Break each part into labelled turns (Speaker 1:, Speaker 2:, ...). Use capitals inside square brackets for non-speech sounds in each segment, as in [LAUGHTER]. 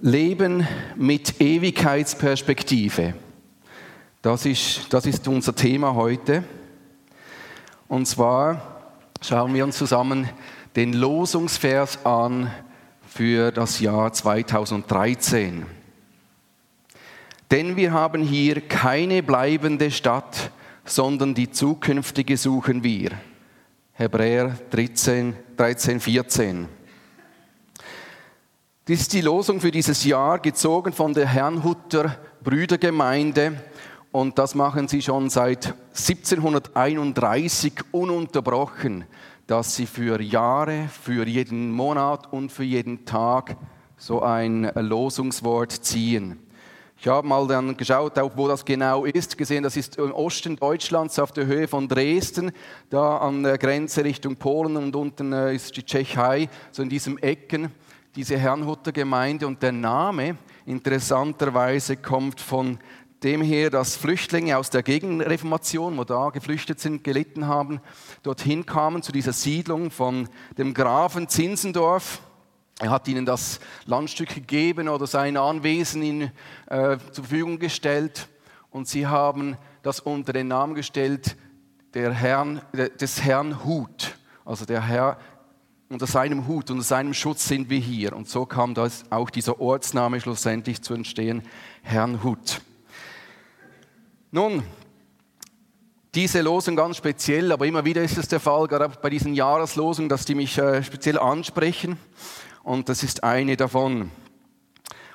Speaker 1: Leben mit Ewigkeitsperspektive. Das ist, das ist unser Thema heute. Und zwar schauen wir uns zusammen den Losungsvers an für das Jahr 2013. Denn wir haben hier keine bleibende Stadt, sondern die zukünftige suchen wir. Hebräer 13, 13 14. Dies ist die Losung für dieses Jahr, gezogen von der Herrnhuter Brüdergemeinde. Und das machen sie schon seit 1731 ununterbrochen, dass sie für Jahre, für jeden Monat und für jeden Tag so ein Losungswort ziehen. Ich habe mal dann geschaut, wo das genau ist, gesehen, das ist im Osten Deutschlands auf der Höhe von Dresden, da an der Grenze Richtung Polen und unten äh, ist die Tschechei, so in diesem Ecken diese Herrnhuter Gemeinde und der Name interessanterweise kommt von dem her, dass Flüchtlinge aus der Gegenreformation, wo da geflüchtet sind, gelitten haben, dorthin kamen zu dieser Siedlung von dem Grafen Zinsendorf. Er hat ihnen das Landstück gegeben oder sein Anwesen ihnen äh, zur Verfügung gestellt und sie haben das unter den Namen gestellt der Herrn, des Herrn Hut. Also der Herr unter seinem Hut, unter seinem Schutz sind wir hier. Und so kam das auch dieser Ortsname schlussendlich zu entstehen, Herrnhut. Nun, diese Losung ganz speziell, aber immer wieder ist es der Fall, gerade bei diesen Jahreslosungen, dass die mich äh, speziell ansprechen. Und das ist eine davon.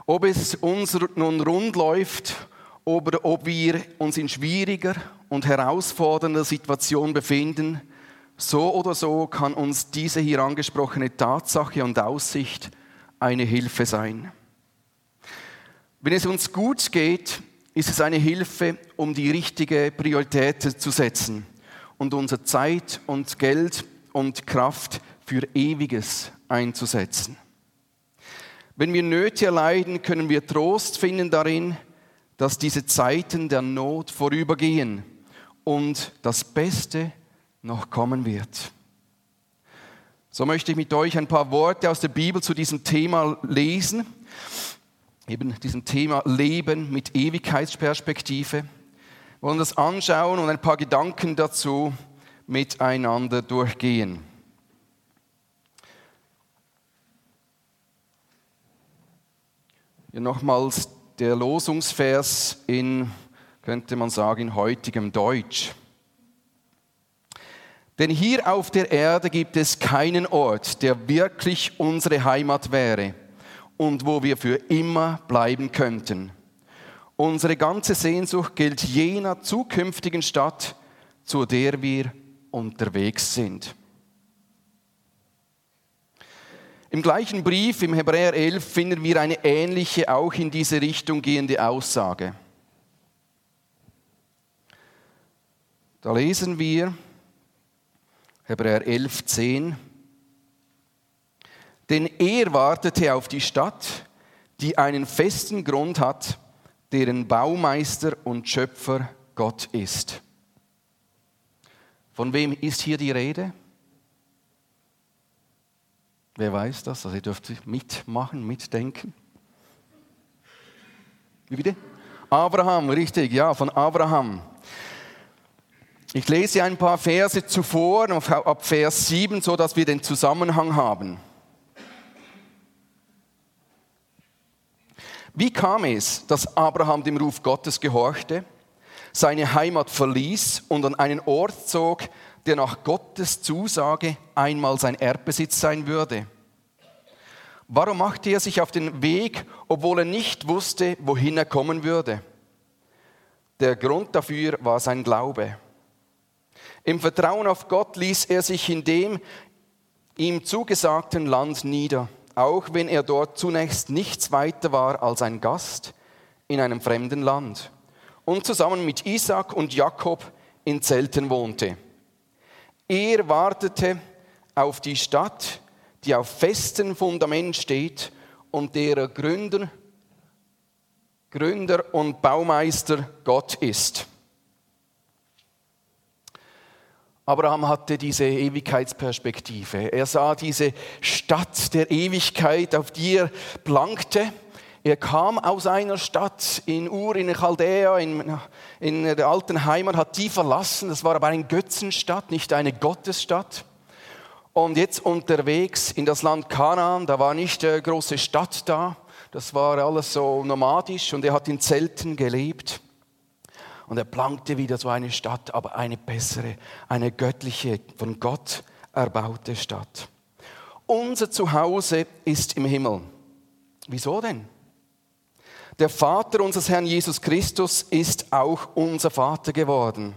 Speaker 1: Ob es uns nun rund läuft oder ob wir uns in schwieriger und herausfordernder Situation befinden, so oder so kann uns diese hier angesprochene Tatsache und Aussicht eine Hilfe sein. Wenn es uns gut geht, ist es eine Hilfe, um die richtige Priorität zu setzen und unsere Zeit und Geld und Kraft für Ewiges einzusetzen. Wenn wir Nöte erleiden, können wir Trost finden darin, dass diese Zeiten der Not vorübergehen und das Beste noch kommen wird. So möchte ich mit euch ein paar Worte aus der Bibel zu diesem Thema lesen, eben diesem Thema Leben mit Ewigkeitsperspektive. Wir wollen das anschauen und ein paar Gedanken dazu miteinander durchgehen. Hier nochmals der Losungsvers in, könnte man sagen, in heutigem Deutsch. Denn hier auf der Erde gibt es keinen Ort, der wirklich unsere Heimat wäre und wo wir für immer bleiben könnten. Unsere ganze Sehnsucht gilt jener zukünftigen Stadt, zu der wir unterwegs sind. Im gleichen Brief, im Hebräer 11, finden wir eine ähnliche, auch in diese Richtung gehende Aussage. Da lesen wir, Hebräer 11, 10. Denn er wartete auf die Stadt, die einen festen Grund hat, deren Baumeister und Schöpfer Gott ist. Von wem ist hier die Rede? Wer weiß das? Also ihr dürft mitmachen, mitdenken. Wie bitte? Abraham, richtig, ja, von Abraham. Ich lese ein paar Verse zuvor, ab Vers 7, so dass wir den Zusammenhang haben. Wie kam es, dass Abraham dem Ruf Gottes gehorchte, seine Heimat verließ und an einen Ort zog, der nach Gottes Zusage einmal sein Erbbesitz sein würde? Warum machte er sich auf den Weg, obwohl er nicht wusste, wohin er kommen würde? Der Grund dafür war sein Glaube. Im Vertrauen auf Gott ließ er sich in dem ihm zugesagten Land nieder, auch wenn er dort zunächst nichts weiter war als ein Gast in einem fremden Land und zusammen mit Isaac und Jakob in Zelten wohnte. Er wartete auf die Stadt, die auf festem Fundament steht und derer Gründer, Gründer und Baumeister Gott ist. Abraham hatte diese Ewigkeitsperspektive. Er sah diese Stadt der Ewigkeit, auf die er plankte. Er kam aus einer Stadt in Ur, in Chaldea, in, in der alten Heimat, hat die verlassen. Das war aber eine Götzenstadt, nicht eine Gottesstadt. Und jetzt unterwegs in das Land Kanaan, da war nicht eine große Stadt da, das war alles so nomadisch und er hat in Zelten gelebt. Und er plankte wieder so eine Stadt, aber eine bessere, eine göttliche, von Gott erbaute Stadt. Unser Zuhause ist im Himmel. Wieso denn? Der Vater unseres Herrn Jesus Christus ist auch unser Vater geworden.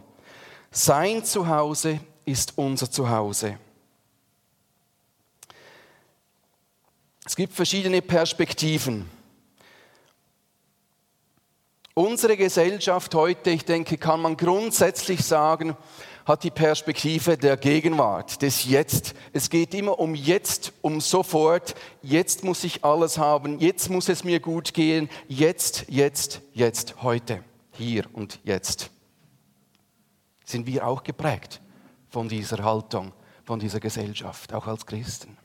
Speaker 1: Sein Zuhause ist unser Zuhause. Es gibt verschiedene Perspektiven. Unsere Gesellschaft heute, ich denke, kann man grundsätzlich sagen, hat die Perspektive der Gegenwart, des Jetzt. Es geht immer um Jetzt, um sofort. Jetzt muss ich alles haben. Jetzt muss es mir gut gehen. Jetzt, jetzt, jetzt, heute, hier und jetzt. Sind wir auch geprägt von dieser Haltung, von dieser Gesellschaft, auch als Christen?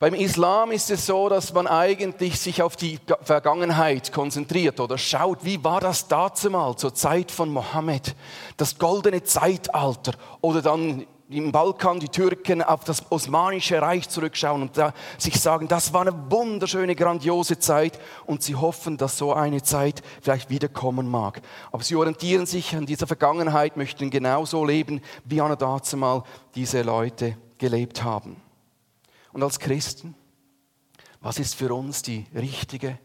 Speaker 1: Beim Islam ist es so, dass man eigentlich sich auf die Vergangenheit konzentriert oder schaut, wie war das dazumal zur Zeit von Mohammed, das goldene Zeitalter oder dann im Balkan die Türken auf das Osmanische Reich zurückschauen und da sich sagen, das war eine wunderschöne, grandiose Zeit und sie hoffen, dass so eine Zeit vielleicht wiederkommen mag. Aber sie orientieren sich an dieser Vergangenheit, möchten genauso leben, wie an dazumal diese Leute gelebt haben. Und als Christen, was ist für uns die richtige,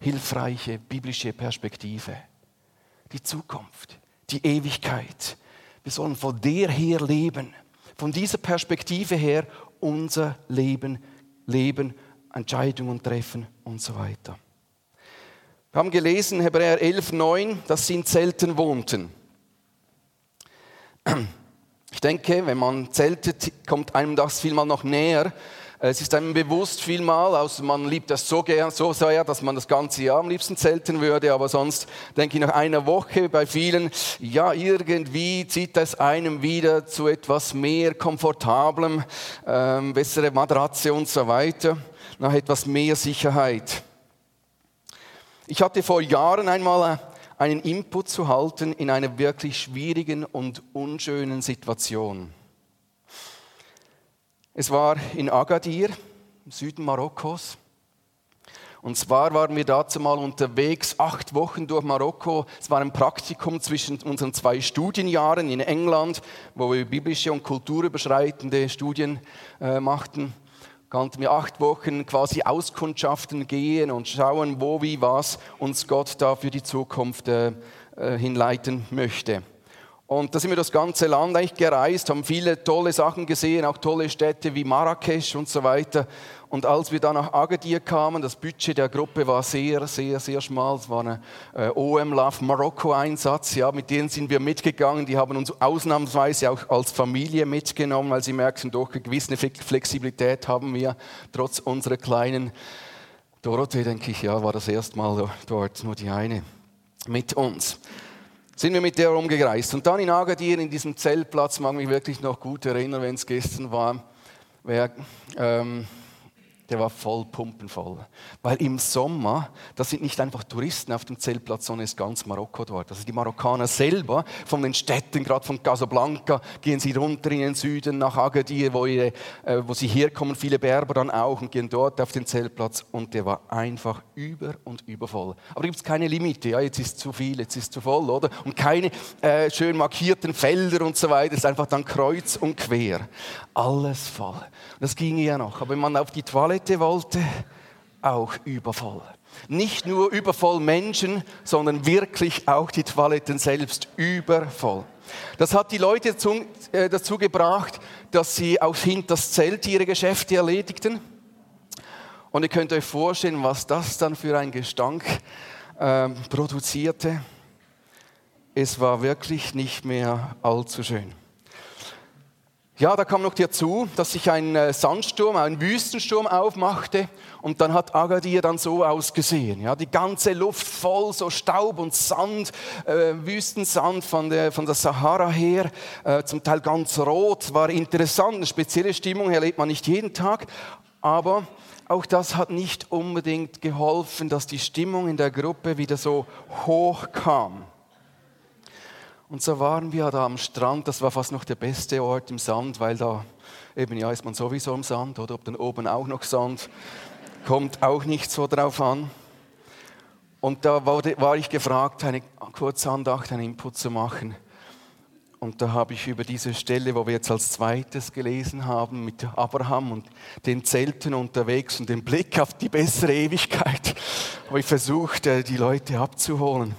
Speaker 1: hilfreiche biblische Perspektive? Die Zukunft, die Ewigkeit. Wir sollen von der her leben, von dieser Perspektive her unser Leben leben, Entscheidungen treffen und so weiter. Wir haben gelesen, Hebräer 11, 9, dass sie in Zelten wohnten. Ich denke, wenn man zeltet, kommt einem das vielmal noch näher, es ist einem bewusst vielmal, also man liebt das so gern, so sehr, dass man das ganze Jahr am liebsten zelten würde, aber sonst denke ich nach einer Woche bei vielen, ja, irgendwie zieht das einem wieder zu etwas mehr komfortablem, ähm, bessere Matratze und so weiter, nach etwas mehr Sicherheit. Ich hatte vor Jahren einmal äh, einen Input zu halten in einer wirklich schwierigen und unschönen Situation. Es war in Agadir, im Süden Marokkos. Und zwar waren wir dazu mal unterwegs, acht Wochen durch Marokko. Es war ein Praktikum zwischen unseren zwei Studienjahren in England, wo wir biblische und kulturüberschreitende Studien äh, machten. Konnten wir acht Wochen quasi Auskundschaften gehen und schauen, wo, wie, was uns Gott da für die Zukunft äh, äh hinleiten möchte. Und da sind wir das ganze Land eigentlich gereist, haben viele tolle Sachen gesehen, auch tolle Städte wie Marrakesch und so weiter. Und als wir dann nach Agadir kamen, das Budget der Gruppe war sehr, sehr, sehr schmal. Es war ein äh, OM Love Marokko Einsatz. Ja, mit denen sind wir mitgegangen. Die haben uns ausnahmsweise auch als Familie mitgenommen, weil sie merkten, doch eine gewisse Flexibilität haben wir trotz unserer kleinen Dorothee, denke ich, ja, war das erste Mal dort, nur die eine mit uns sind wir mit der rumgereist. Und dann in Agadir, in diesem Zeltplatz, mag mich wirklich noch gut erinnern, wenn es gestern war, wer, ähm, der war voll pumpenvoll. Weil im Sommer, das sind nicht einfach Touristen auf dem Zeltplatz, sondern ist ganz Marokko dort. Also die Marokkaner selber, von den Städten, gerade von Casablanca, gehen sie runter in den Süden nach Agadir, wo, ihre, äh, wo sie herkommen, viele Berber dann auch, und gehen dort auf den Zeltplatz. Und der war einfach über und über voll. Aber gibt es keine Limite, ja, jetzt ist zu viel, jetzt ist zu voll, oder? Und keine äh, schön markierten Felder und so weiter, es ist einfach dann kreuz und quer. Alles voll. Das ging ja noch. Aber wenn man auf die Toilette Toilette wollte, auch übervoll. Nicht nur übervoll Menschen, sondern wirklich auch die Toiletten selbst übervoll. Das hat die Leute dazu, äh, dazu gebracht, dass sie auch hinter das Zelt ihre Geschäfte erledigten. Und ihr könnt euch vorstellen, was das dann für ein Gestank äh, produzierte. Es war wirklich nicht mehr allzu schön. Ja, da kam noch dazu, dass sich ein äh, Sandsturm, ein Wüstensturm aufmachte und dann hat Agadir dann so ausgesehen. Ja, die ganze Luft voll so Staub und Sand, äh, Wüstensand von der, von der Sahara her, äh, zum Teil ganz rot. War interessant, eine spezielle Stimmung erlebt man nicht jeden Tag, aber auch das hat nicht unbedingt geholfen, dass die Stimmung in der Gruppe wieder so hoch kam. Und so waren wir da am Strand, das war fast noch der beste Ort im Sand, weil da eben ja ist man sowieso im Sand oder ob dann oben auch noch Sand, kommt auch nicht so drauf an. Und da war ich gefragt, eine Kurzandacht, einen Input zu machen. Und da habe ich über diese Stelle, wo wir jetzt als zweites gelesen haben, mit Abraham und den Zelten unterwegs und den Blick auf die bessere Ewigkeit, [LAUGHS] habe ich versucht, äh, die Leute abzuholen.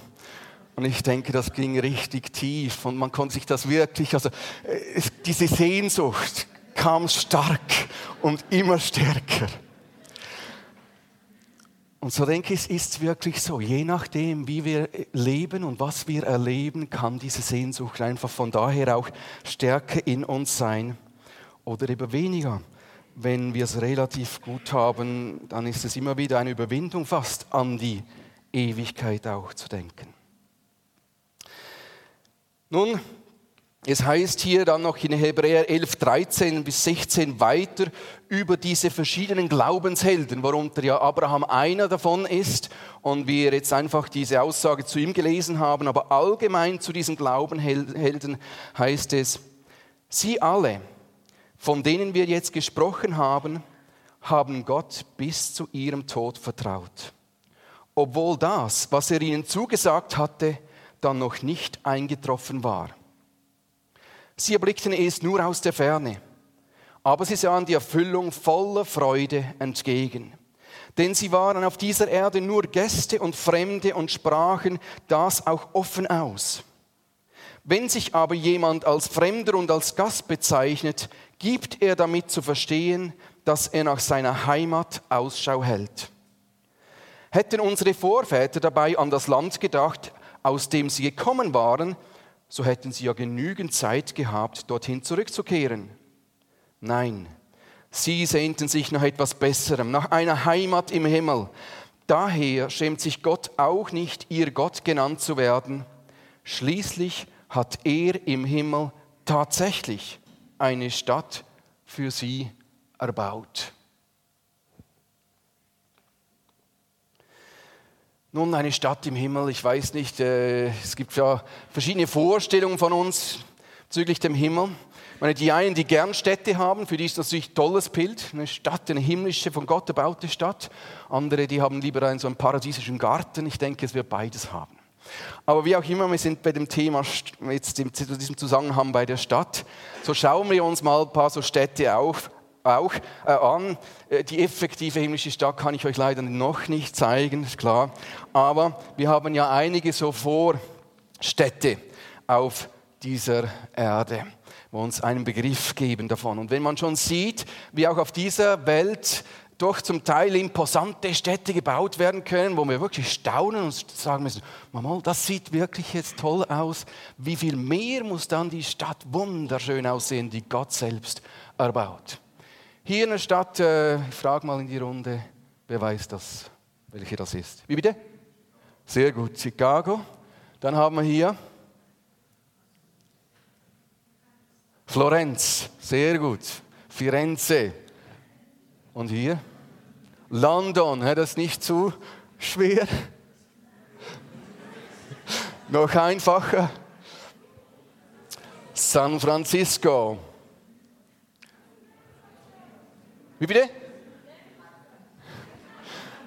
Speaker 1: Und ich denke, das ging richtig tief und man konnte sich das wirklich, also äh, diese Sehnsucht kam stark und immer stärker. Und so denke ich, es ist wirklich so, je nachdem, wie wir leben und was wir erleben, kann diese Sehnsucht einfach von daher auch stärker in uns sein oder eben weniger. Wenn wir es relativ gut haben, dann ist es immer wieder eine Überwindung fast an die Ewigkeit auch zu denken. Nun, es heißt hier dann noch in Hebräer 11, 13 bis 16 weiter über diese verschiedenen Glaubenshelden, worunter ja Abraham einer davon ist und wir jetzt einfach diese Aussage zu ihm gelesen haben, aber allgemein zu diesen Glaubenhelden heißt es, sie alle, von denen wir jetzt gesprochen haben, haben Gott bis zu ihrem Tod vertraut, obwohl das, was er ihnen zugesagt hatte, dann noch nicht eingetroffen war. Sie erblickten es nur aus der Ferne, aber sie sahen die Erfüllung voller Freude entgegen. Denn sie waren auf dieser Erde nur Gäste und Fremde und sprachen das auch offen aus. Wenn sich aber jemand als Fremder und als Gast bezeichnet, gibt er damit zu verstehen, dass er nach seiner Heimat Ausschau hält. Hätten unsere Vorväter dabei an das Land gedacht, aus dem sie gekommen waren, so hätten sie ja genügend Zeit gehabt, dorthin zurückzukehren. Nein, sie sehnten sich nach etwas Besserem, nach einer Heimat im Himmel. Daher schämt sich Gott auch nicht, ihr Gott genannt zu werden. Schließlich hat er im Himmel tatsächlich eine Stadt für sie erbaut. Nun, eine Stadt im Himmel, ich weiß nicht, äh, es gibt ja verschiedene Vorstellungen von uns bezüglich dem Himmel. Ich meine, die einen, die gern Städte haben, für die ist das natürlich ein tolles Bild, eine Stadt, eine himmlische, von Gott erbaute Stadt. Andere, die haben lieber einen so einen paradiesischen Garten. Ich denke, es wird beides haben. Aber wie auch immer, wir sind bei dem Thema, jetzt in diesem Zusammenhang bei der Stadt. So schauen wir uns mal ein paar so Städte auf, auch äh, an. Äh, die effektive himmlische Stadt kann ich euch leider noch nicht zeigen, ist klar. Aber wir haben ja einige so Vorstädte auf dieser Erde, wo uns einen Begriff geben davon. Und wenn man schon sieht, wie auch auf dieser Welt doch zum Teil imposante Städte gebaut werden können, wo wir wirklich staunen und sagen müssen, Mama, das sieht wirklich jetzt toll aus. Wie viel mehr muss dann die Stadt wunderschön aussehen, die Gott selbst erbaut? Hier in der Stadt, äh, ich frage mal in die Runde, wer weiß das, welche das ist? Wie bitte? Sehr gut, Chicago. Dann haben wir hier Florenz, sehr gut. Firenze. Und hier? London, das ist nicht zu schwer. Noch einfacher. San Francisco. Wie bitte?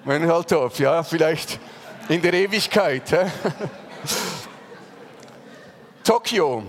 Speaker 1: Mein Halthof, ja, vielleicht in der Ewigkeit. Hä? Tokio.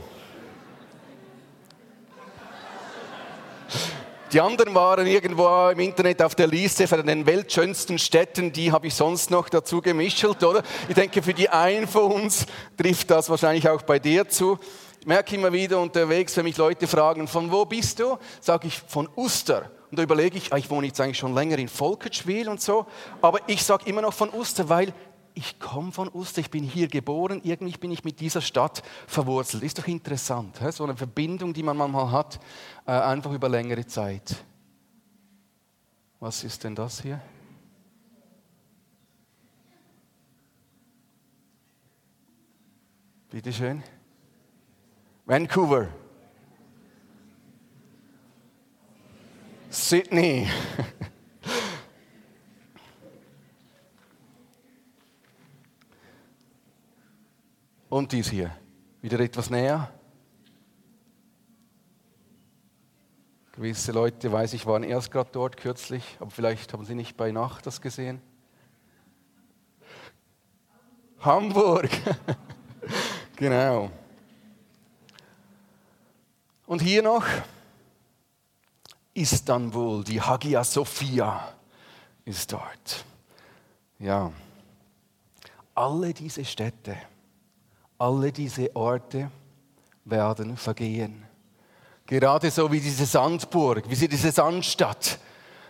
Speaker 1: Die anderen waren irgendwo im Internet auf der Liste von den weltschönsten Städten, die habe ich sonst noch dazu gemischelt, oder? Ich denke, für die einen von uns trifft das wahrscheinlich auch bei dir zu. Ich merke immer wieder unterwegs, wenn mich Leute fragen, von wo bist du? Sage ich, von Uster. Und da überlege ich, ich wohne jetzt eigentlich schon länger in Volkertschwil und so, aber ich sage immer noch von Uster, weil ich komme von Uster, ich bin hier geboren, irgendwie bin ich mit dieser Stadt verwurzelt. Ist doch interessant, so eine Verbindung, die man manchmal hat, äh, einfach über längere Zeit. Was ist denn das hier? Bitte schön. Vancouver. Sydney. [LAUGHS] Und dies hier. Wieder etwas näher. Gewisse Leute, weiß ich, waren erst gerade dort kürzlich, aber vielleicht haben sie nicht bei Nacht das gesehen. Hamburg. [LAUGHS] genau. Und hier noch. Istanbul, die Hagia Sophia ist dort. Ja, alle diese Städte, alle diese Orte werden vergehen. Gerade so wie diese Sandburg, wie diese Sandstadt.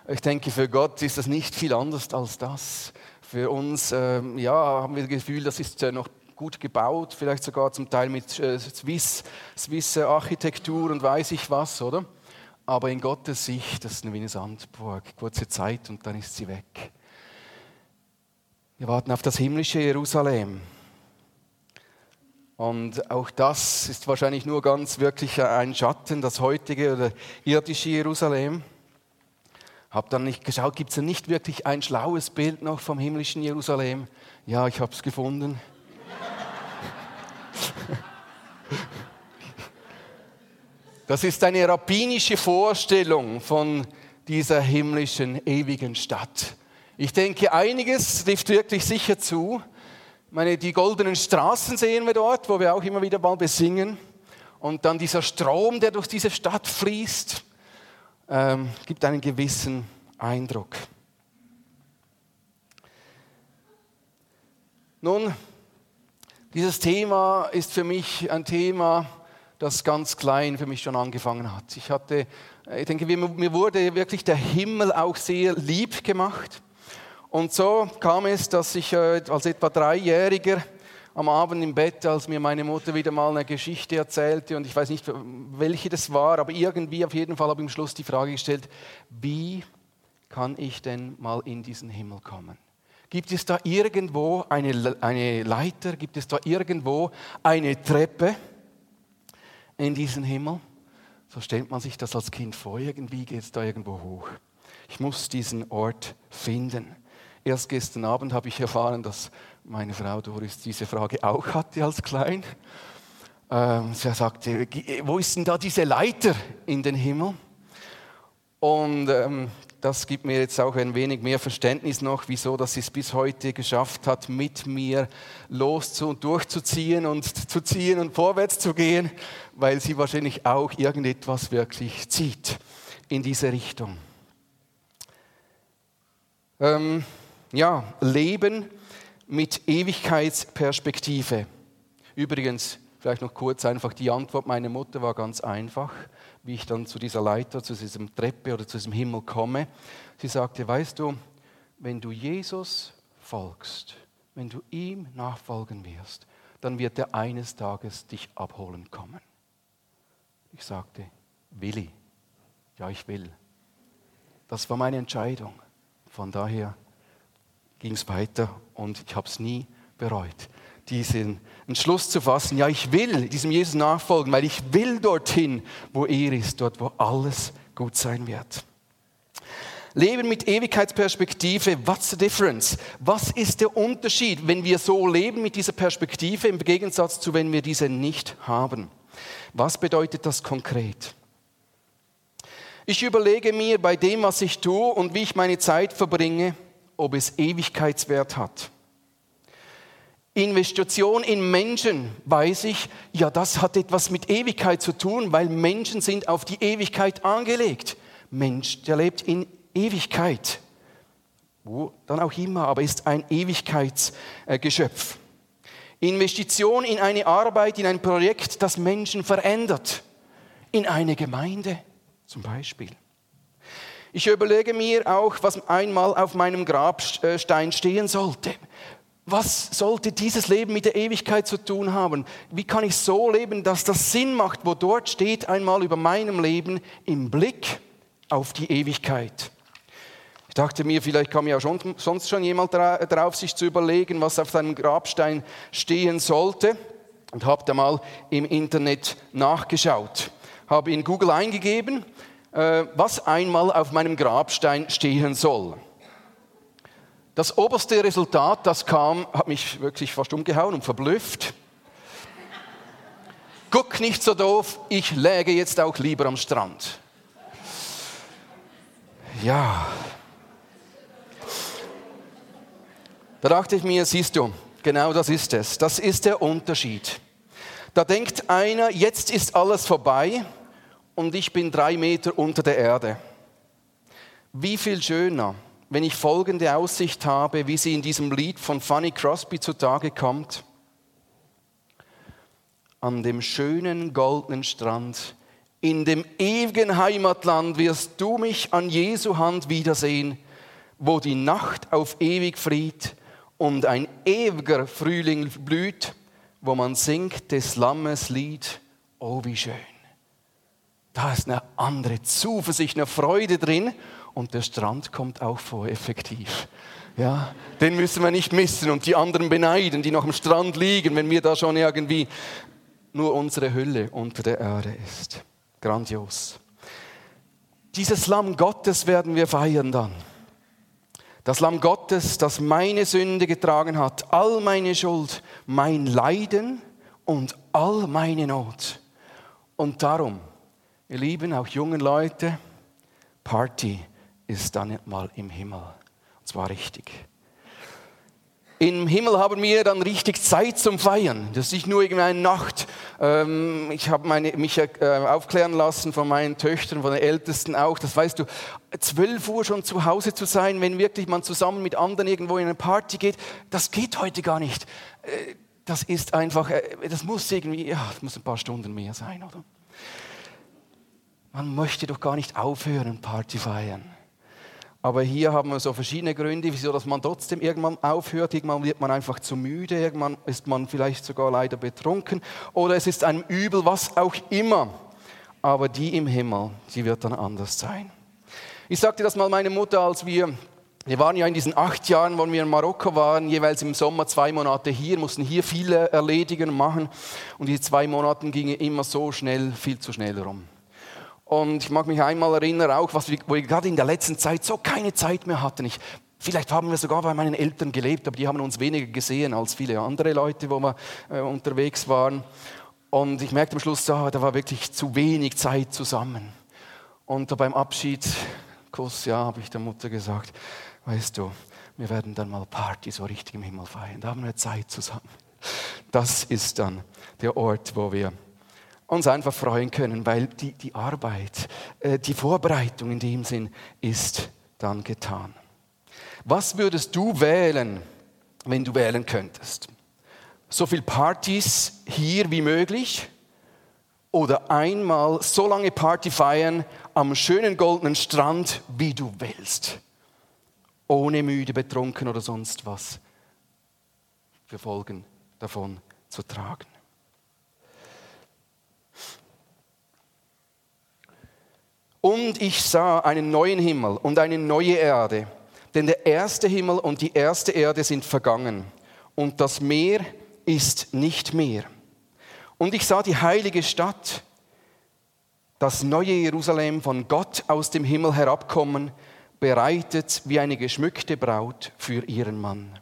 Speaker 1: Ich denke, für Gott ist das nicht viel anders als das. Für uns ähm, ja, haben wir das Gefühl, das ist äh, noch gut gebaut, vielleicht sogar zum Teil mit äh, Swiss, Swiss Architektur und weiß ich was, oder? Aber in Gottes Sicht, das ist wie eine Sandburg, kurze Zeit und dann ist sie weg. Wir warten auf das himmlische Jerusalem. Und auch das ist wahrscheinlich nur ganz wirklich ein Schatten, das heutige oder irdische Jerusalem. Hab dann nicht geschaut, gibt es denn nicht wirklich ein schlaues Bild noch vom himmlischen Jerusalem? Ja, ich habe es gefunden. Das ist eine rabbinische Vorstellung von dieser himmlischen, ewigen Stadt. Ich denke, einiges trifft wirklich sicher zu. Ich meine, die goldenen Straßen sehen wir dort, wo wir auch immer wieder mal besingen. Und dann dieser Strom, der durch diese Stadt fließt, ähm, gibt einen gewissen Eindruck. Nun, dieses Thema ist für mich ein Thema, das ganz klein für mich schon angefangen hat. Ich hatte, äh, ich denke, mir wurde wirklich der Himmel auch sehr lieb gemacht. Und so kam es, dass ich äh, als etwa Dreijähriger am Abend im Bett, als mir meine Mutter wieder mal eine Geschichte erzählte, und ich weiß nicht, welche das war, aber irgendwie auf jeden Fall habe ich am Schluss die Frage gestellt, wie kann ich denn mal in diesen Himmel kommen? Gibt es da irgendwo eine, eine Leiter? Gibt es da irgendwo eine Treppe? In diesen Himmel. So stellt man sich das als Kind vor, irgendwie geht es da irgendwo hoch. Ich muss diesen Ort finden. Erst gestern Abend habe ich erfahren, dass meine Frau Doris diese Frage auch hatte als Klein. Ähm, sie sagte, wo ist denn da diese Leiter in den Himmel? Und ähm, das gibt mir jetzt auch ein wenig mehr Verständnis noch, wieso dass sie es bis heute geschafft hat, mit mir loszu und durchzuziehen und zu ziehen und vorwärts zu gehen, weil sie wahrscheinlich auch irgendetwas wirklich zieht in diese Richtung. Ähm, ja, Leben mit Ewigkeitsperspektive. Übrigens, vielleicht noch kurz einfach, die Antwort meiner Mutter war ganz einfach wie ich dann zu dieser Leiter, zu diesem Treppe oder zu diesem Himmel komme. Sie sagte, weißt du, wenn du Jesus folgst, wenn du ihm nachfolgen wirst, dann wird er eines Tages dich abholen kommen. Ich sagte, Willi, ja, ich will. Das war meine Entscheidung. Von daher ging es weiter und ich habe es nie bereut diesen Entschluss zu fassen, ja, ich will diesem Jesus nachfolgen, weil ich will dorthin, wo er ist, dort, wo alles gut sein wird. Leben mit Ewigkeitsperspektive, what's the difference? Was ist der Unterschied, wenn wir so leben mit dieser Perspektive im Gegensatz zu, wenn wir diese nicht haben? Was bedeutet das konkret? Ich überlege mir bei dem, was ich tue und wie ich meine Zeit verbringe, ob es Ewigkeitswert hat. Investition in Menschen, weiß ich, ja, das hat etwas mit Ewigkeit zu tun, weil Menschen sind auf die Ewigkeit angelegt. Mensch, der lebt in Ewigkeit. Wo dann auch immer, aber ist ein Ewigkeitsgeschöpf. Investition in eine Arbeit, in ein Projekt, das Menschen verändert. In eine Gemeinde zum Beispiel. Ich überlege mir auch, was einmal auf meinem Grabstein stehen sollte was sollte dieses Leben mit der Ewigkeit zu tun haben? Wie kann ich so leben, dass das Sinn macht, wo dort steht einmal über meinem Leben im Blick auf die Ewigkeit? Ich dachte mir, vielleicht kam ja schon, sonst schon jemand darauf, sich zu überlegen, was auf seinem Grabstein stehen sollte und habe da mal im Internet nachgeschaut. Habe in Google eingegeben, äh, was einmal auf meinem Grabstein stehen soll. Das oberste Resultat, das kam, hat mich wirklich fast umgehauen und verblüfft. doch nicht so doof, ich läge jetzt auch lieber am Strand. Ja. Da dachte ich mir, siehst du, genau das ist es. Das ist der Unterschied. Da denkt einer, jetzt ist alles vorbei und ich bin drei Meter unter der Erde. Wie viel schöner, wenn ich folgende Aussicht habe, wie sie in diesem Lied von Fanny Crosby zutage kommt. An dem schönen goldenen Strand, in dem ewigen Heimatland wirst du mich an Jesu Hand wiedersehen, wo die Nacht auf ewig fried und ein ewiger Frühling blüht wo man singt des Lammes Lied, oh wie schön. Da ist eine andere Zuversicht, eine Freude drin und der Strand kommt auch vor, effektiv. Ja, den müssen wir nicht missen und die anderen beneiden, die noch am Strand liegen, wenn wir da schon irgendwie nur unsere Hülle unter der Erde ist. Grandios. Dieses Lamm Gottes werden wir feiern dann. Das Lamm Gottes, das meine Sünde getragen hat, all meine Schuld, mein Leiden und all meine Not. Und darum, ihr Lieben, auch jungen Leute, Party ist dann mal im Himmel. Und zwar richtig. Im Himmel haben wir dann richtig Zeit zum Feiern. Das ist nicht nur irgendeine Nacht. Ähm, ich habe mich äh, aufklären lassen von meinen Töchtern, von den Ältesten auch. Das weißt du, 12 Uhr schon zu Hause zu sein, wenn wirklich man zusammen mit anderen irgendwo in eine Party geht, das geht heute gar nicht. Äh, das ist einfach, äh, das muss irgendwie, ja, das muss ein paar Stunden mehr sein, oder? Man möchte doch gar nicht aufhören, Party feiern. Aber hier haben wir so verschiedene Gründe, wieso dass man trotzdem irgendwann aufhört. Irgendwann wird man einfach zu müde, irgendwann ist man vielleicht sogar leider betrunken oder es ist einem übel, was auch immer. Aber die im Himmel, die wird dann anders sein. Ich sagte das mal meiner Mutter, als wir wir waren ja in diesen acht Jahren, wo wir in Marokko waren, jeweils im Sommer zwei Monate hier, mussten hier viele erledigen machen. Und die zwei Monate gingen immer so schnell, viel zu schnell rum. Und ich mag mich einmal erinnern, auch, was wir, wo wir gerade in der letzten Zeit so keine Zeit mehr hatten. Ich, vielleicht haben wir sogar bei meinen Eltern gelebt, aber die haben uns weniger gesehen als viele andere Leute, wo wir äh, unterwegs waren. Und ich merkte am Schluss, da, da war wirklich zu wenig Zeit zusammen. Und beim Abschiedskuss, ja, habe ich der Mutter gesagt, weißt du, wir werden dann mal Party so richtig im Himmel feiern. Da haben wir Zeit zusammen. Das ist dann der Ort, wo wir uns einfach freuen können, weil die, die Arbeit, äh, die Vorbereitung in dem Sinn ist dann getan. Was würdest du wählen, wenn du wählen könntest? So viel Partys hier wie möglich oder einmal so lange Party feiern am schönen goldenen Strand, wie du willst, ohne müde, betrunken oder sonst was für Folgen davon zu tragen. Und ich sah einen neuen Himmel und eine neue Erde, denn der erste Himmel und die erste Erde sind vergangen und das Meer ist nicht mehr. Und ich sah die heilige Stadt, das neue Jerusalem von Gott aus dem Himmel herabkommen, bereitet wie eine geschmückte Braut für ihren Mann.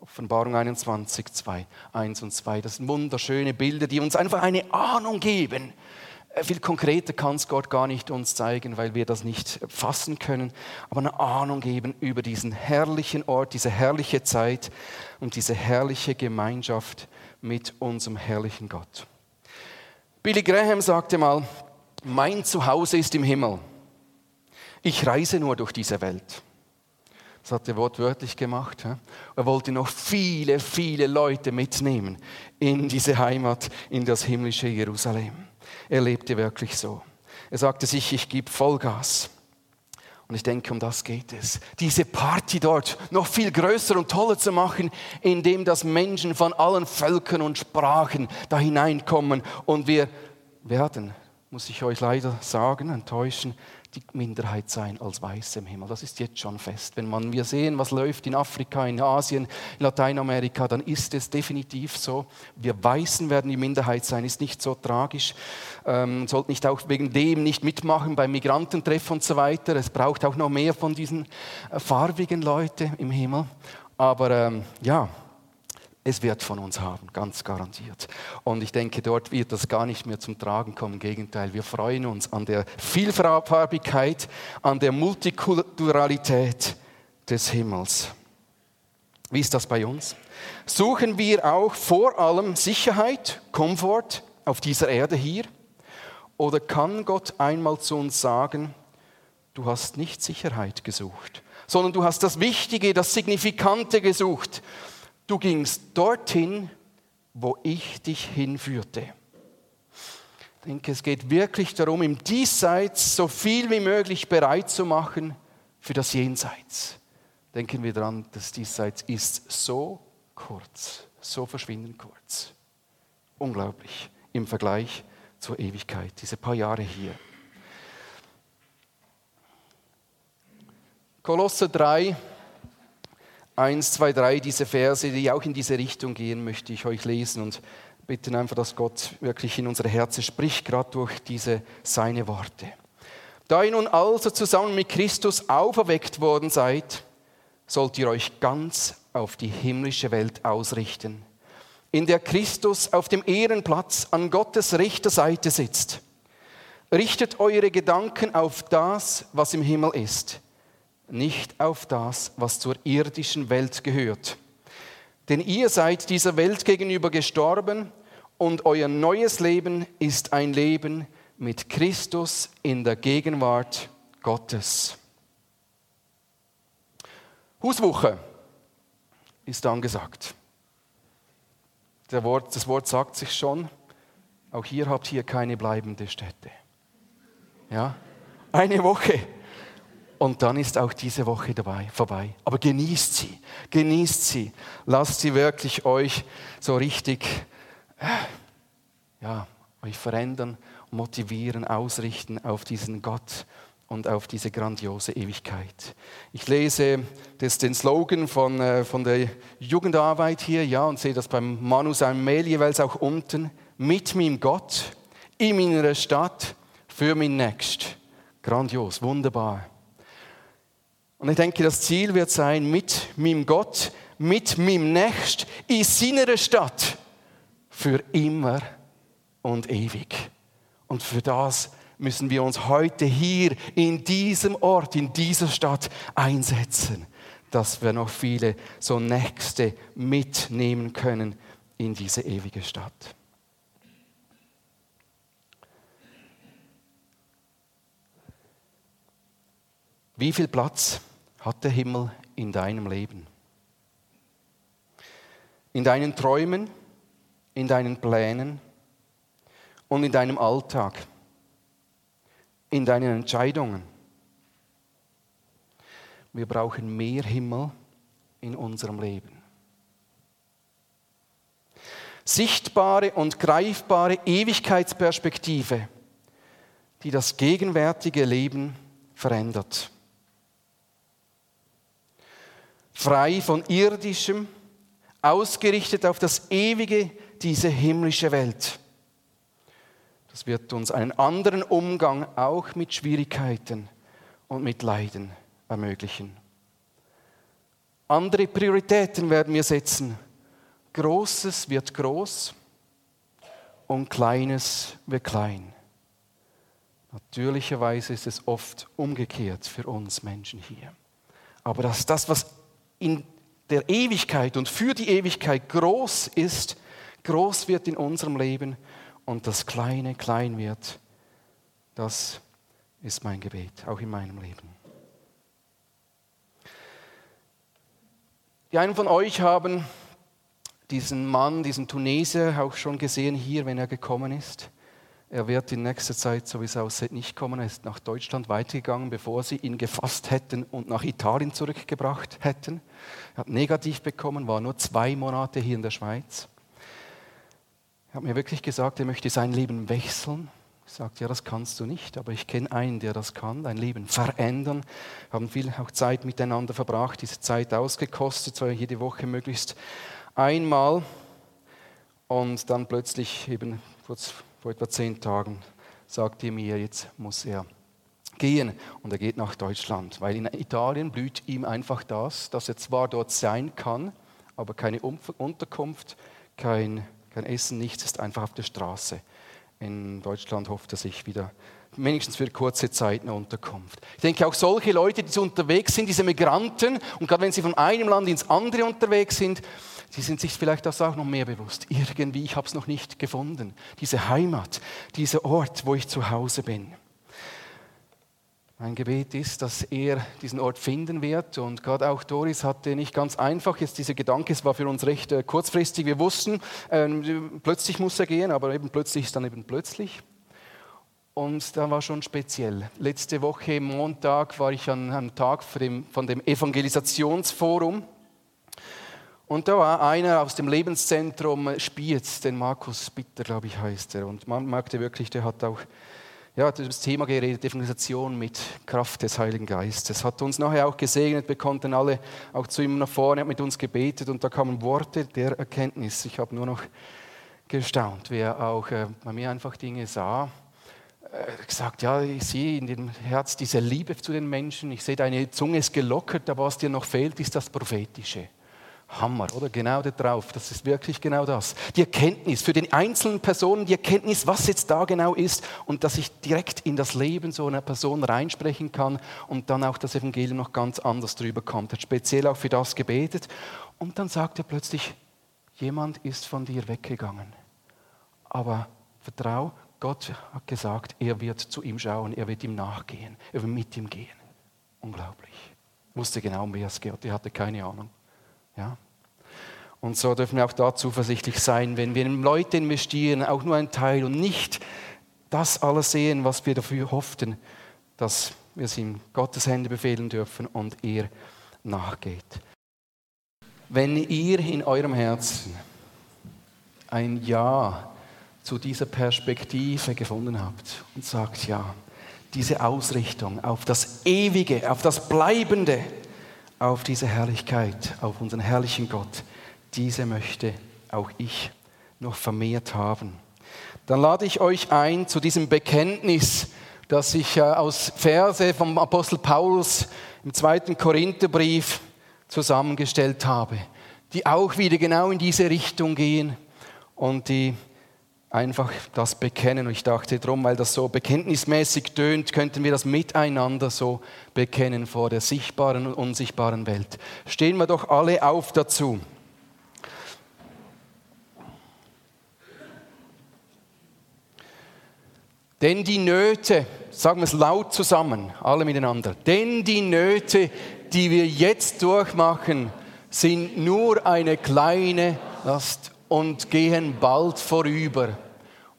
Speaker 1: Offenbarung 21, 2, 1 und 2. Das sind wunderschöne Bilder, die uns einfach eine Ahnung geben, viel konkreter kann es Gott gar nicht uns zeigen, weil wir das nicht fassen können, aber eine Ahnung geben über diesen herrlichen Ort, diese herrliche Zeit und diese herrliche Gemeinschaft mit unserem herrlichen Gott. Billy Graham sagte mal, mein Zuhause ist im Himmel. Ich reise nur durch diese Welt. Das hat er wortwörtlich gemacht. Er wollte noch viele, viele Leute mitnehmen in diese Heimat, in das himmlische Jerusalem. Er lebte wirklich so. Er sagte sich, ich gebe Vollgas. Und ich denke, um das geht es. Diese Party dort noch viel größer und toller zu machen, indem das Menschen von allen Völkern und Sprachen da hineinkommen. Und wir werden, muss ich euch leider sagen, enttäuschen, die Minderheit sein als Weiße im Himmel. Das ist jetzt schon fest. Wenn man, wir sehen, was läuft in Afrika, in Asien, in Lateinamerika, dann ist es definitiv so. Wir Weißen werden die Minderheit sein, ist nicht so tragisch. Ähm, sollten nicht auch wegen dem nicht mitmachen beim Migrantentreff und so weiter. Es braucht auch noch mehr von diesen äh, farbigen Leuten im Himmel. Aber ähm, ja, es wird von uns haben, ganz garantiert. Und ich denke, dort wird das gar nicht mehr zum Tragen kommen. Im Gegenteil, wir freuen uns an der Vielfarbigkeit, an der Multikulturalität des Himmels. Wie ist das bei uns? Suchen wir auch vor allem Sicherheit, Komfort auf dieser Erde hier? Oder kann Gott einmal zu uns sagen, du hast nicht Sicherheit gesucht, sondern du hast das Wichtige, das Signifikante gesucht. Du gingst dorthin, wo ich dich hinführte. Ich denke, es geht wirklich darum, im Diesseits so viel wie möglich bereit zu machen für das Jenseits. Denken wir daran, das Diesseits ist so kurz, so verschwindend kurz. Unglaublich im Vergleich zur Ewigkeit, diese paar Jahre hier. Kolosse 3, 1, 2, 3, diese Verse, die auch in diese Richtung gehen, möchte ich euch lesen und bitten einfach, dass Gott wirklich in unsere Herzen spricht, gerade durch diese seine Worte. Da ihr nun also zusammen mit Christus auferweckt worden seid, sollt ihr euch ganz auf die himmlische Welt ausrichten, in der Christus auf dem Ehrenplatz an Gottes rechter Seite sitzt. Richtet eure Gedanken auf das, was im Himmel ist nicht auf das, was zur irdischen Welt gehört. Denn ihr seid dieser Welt gegenüber gestorben und euer neues Leben ist ein Leben mit Christus in der Gegenwart Gottes. Huswoche ist angesagt. Wort, das Wort sagt sich schon, auch hier habt ihr keine bleibende Stätte. Ja? Eine Woche und dann ist auch diese Woche dabei, vorbei. Aber genießt sie, genießt sie. Lasst sie wirklich euch so richtig, äh, ja, euch verändern, motivieren, ausrichten auf diesen Gott und auf diese grandiose Ewigkeit. Ich lese das, den Slogan von, äh, von der Jugendarbeit hier, ja, und sehe das beim Manu seinem Mail jeweils auch unten. Mit meinem Gott, in meiner Stadt, für mein Nächst. Grandios, wunderbar. Und ich denke, das Ziel wird sein, mit meinem Gott, mit meinem Nächst in seiner Stadt für immer und ewig. Und für das müssen wir uns heute hier in diesem Ort, in dieser Stadt einsetzen, dass wir noch viele so Nächste mitnehmen können in diese ewige Stadt. Wie viel Platz hat der Himmel in deinem Leben? In deinen Träumen, in deinen Plänen und in deinem Alltag, in deinen Entscheidungen. Wir brauchen mehr Himmel in unserem Leben. Sichtbare und greifbare Ewigkeitsperspektive, die das gegenwärtige Leben verändert frei von irdischem, ausgerichtet auf das Ewige, diese himmlische Welt. Das wird uns einen anderen Umgang auch mit Schwierigkeiten und mit Leiden ermöglichen. Andere Prioritäten werden wir setzen. Großes wird groß und Kleines wird klein. Natürlicherweise ist es oft umgekehrt für uns Menschen hier. Aber dass das, was in der Ewigkeit und für die Ewigkeit groß ist, groß wird in unserem Leben und das Kleine klein wird, das ist mein Gebet, auch in meinem Leben. Die einen von euch haben diesen Mann, diesen Tunesier auch schon gesehen hier, wenn er gekommen ist. Er wird in nächster Zeit, so wie es aussieht, nicht kommen. Er ist nach Deutschland weitergegangen, bevor sie ihn gefasst hätten und nach Italien zurückgebracht hätten. Er hat negativ bekommen, war nur zwei Monate hier in der Schweiz. Er hat mir wirklich gesagt, er möchte sein Leben wechseln. Ich sagte, ja, das kannst du nicht, aber ich kenne einen, der das kann, dein Leben verändern. Wir haben viel auch Zeit miteinander verbracht, diese Zeit ausgekostet, zwar jede Woche möglichst einmal. Und dann plötzlich eben kurz vor etwa zehn Tagen, sagte er mir, jetzt muss er gehen und er geht nach Deutschland, weil in Italien blüht ihm einfach das, dass er zwar dort sein kann, aber keine Unterkunft, kein, kein Essen, nichts ist einfach auf der Straße. In Deutschland hofft er sich wieder wenigstens für kurze Zeit eine Unterkunft. Ich denke auch solche Leute, die so unterwegs sind, diese Migranten, und gerade wenn sie von einem Land ins andere unterwegs sind, sie sind sich vielleicht das auch noch mehr bewusst. Irgendwie, ich habe es noch nicht gefunden. Diese Heimat, dieser Ort, wo ich zu Hause bin. Mein Gebet ist, dass er diesen Ort finden wird. Und gerade auch Doris hatte nicht ganz einfach. Jetzt dieser Gedanke, es war für uns recht äh, kurzfristig. Wir wussten, äh, plötzlich muss er gehen, aber eben plötzlich ist dann eben plötzlich. Und da war schon speziell. Letzte Woche Montag war ich an einem Tag von dem, von dem Evangelisationsforum. Und da war einer aus dem Lebenszentrum Spiez, den Markus Bitter, glaube ich, heißt er. Und man merkte wirklich, der hat auch ja, das Thema geredet, Evangelisation mit Kraft des Heiligen Geistes. Hat uns nachher auch gesegnet, wir konnten alle auch zu ihm nach vorne, hat mit uns gebetet und da kamen Worte der Erkenntnis. Ich habe nur noch gestaunt, wer auch äh, bei mir einfach Dinge sah. Äh, gesagt, ja, ich sehe in dem Herz diese Liebe zu den Menschen, ich sehe, deine Zunge ist gelockert, aber was dir noch fehlt, ist das Prophetische. Hammer, oder? Genau da drauf. Das ist wirklich genau das. Die Erkenntnis für den einzelnen Personen, die Erkenntnis, was jetzt da genau ist und dass ich direkt in das Leben so einer Person reinsprechen kann und dann auch das Evangelium noch ganz anders drüber kommt. Er hat speziell auch für das gebetet und dann sagt er plötzlich, jemand ist von dir weggegangen. Aber vertrau, Gott hat gesagt, er wird zu ihm schauen, er wird ihm nachgehen, er wird mit ihm gehen. Unglaublich. Ich wusste genau, um wer es geht, er hatte keine Ahnung. Ja? Und so dürfen wir auch da zuversichtlich sein, wenn wir in Leute investieren, auch nur ein Teil und nicht das alles sehen, was wir dafür hofften, dass wir es in Gottes Hände befehlen dürfen und er nachgeht. Wenn ihr in eurem Herzen ein Ja zu dieser Perspektive gefunden habt und sagt, ja, diese Ausrichtung auf das Ewige, auf das Bleibende, auf diese Herrlichkeit, auf unseren herrlichen Gott, diese möchte auch ich noch vermehrt haben. Dann lade ich euch ein zu diesem Bekenntnis, das ich äh, aus Verse vom Apostel Paulus im zweiten Korintherbrief zusammengestellt habe, die auch wieder genau in diese Richtung gehen und die einfach das bekennen. Und ich dachte drum, weil das so bekenntnismäßig tönt, könnten wir das miteinander so bekennen vor der sichtbaren und unsichtbaren Welt. Stehen wir doch alle auf dazu. Denn die Nöte, sagen wir es laut zusammen, alle miteinander, denn die Nöte, die wir jetzt durchmachen, sind nur eine kleine Last und gehen bald vorüber.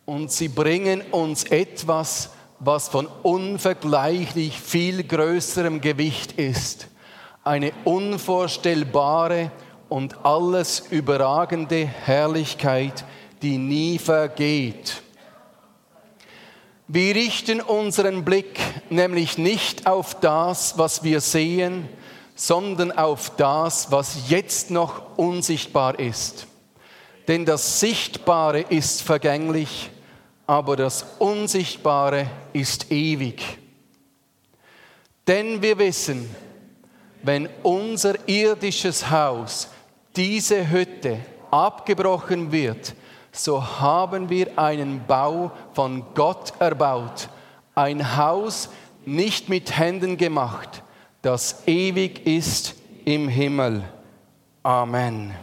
Speaker 1: Und sie bringen uns etwas, was von unvergleichlich viel größerem Gewicht ist. Eine unvorstellbare und alles überragende Herrlichkeit, die nie vergeht. Wir richten unseren Blick nämlich nicht auf das, was wir sehen, sondern auf das, was jetzt noch unsichtbar ist. Denn das Sichtbare ist vergänglich, aber das Unsichtbare ist ewig. Denn wir wissen, wenn unser irdisches Haus, diese Hütte, abgebrochen wird, so haben wir einen Bau von Gott erbaut, ein Haus nicht mit Händen gemacht, das ewig ist im Himmel. Amen.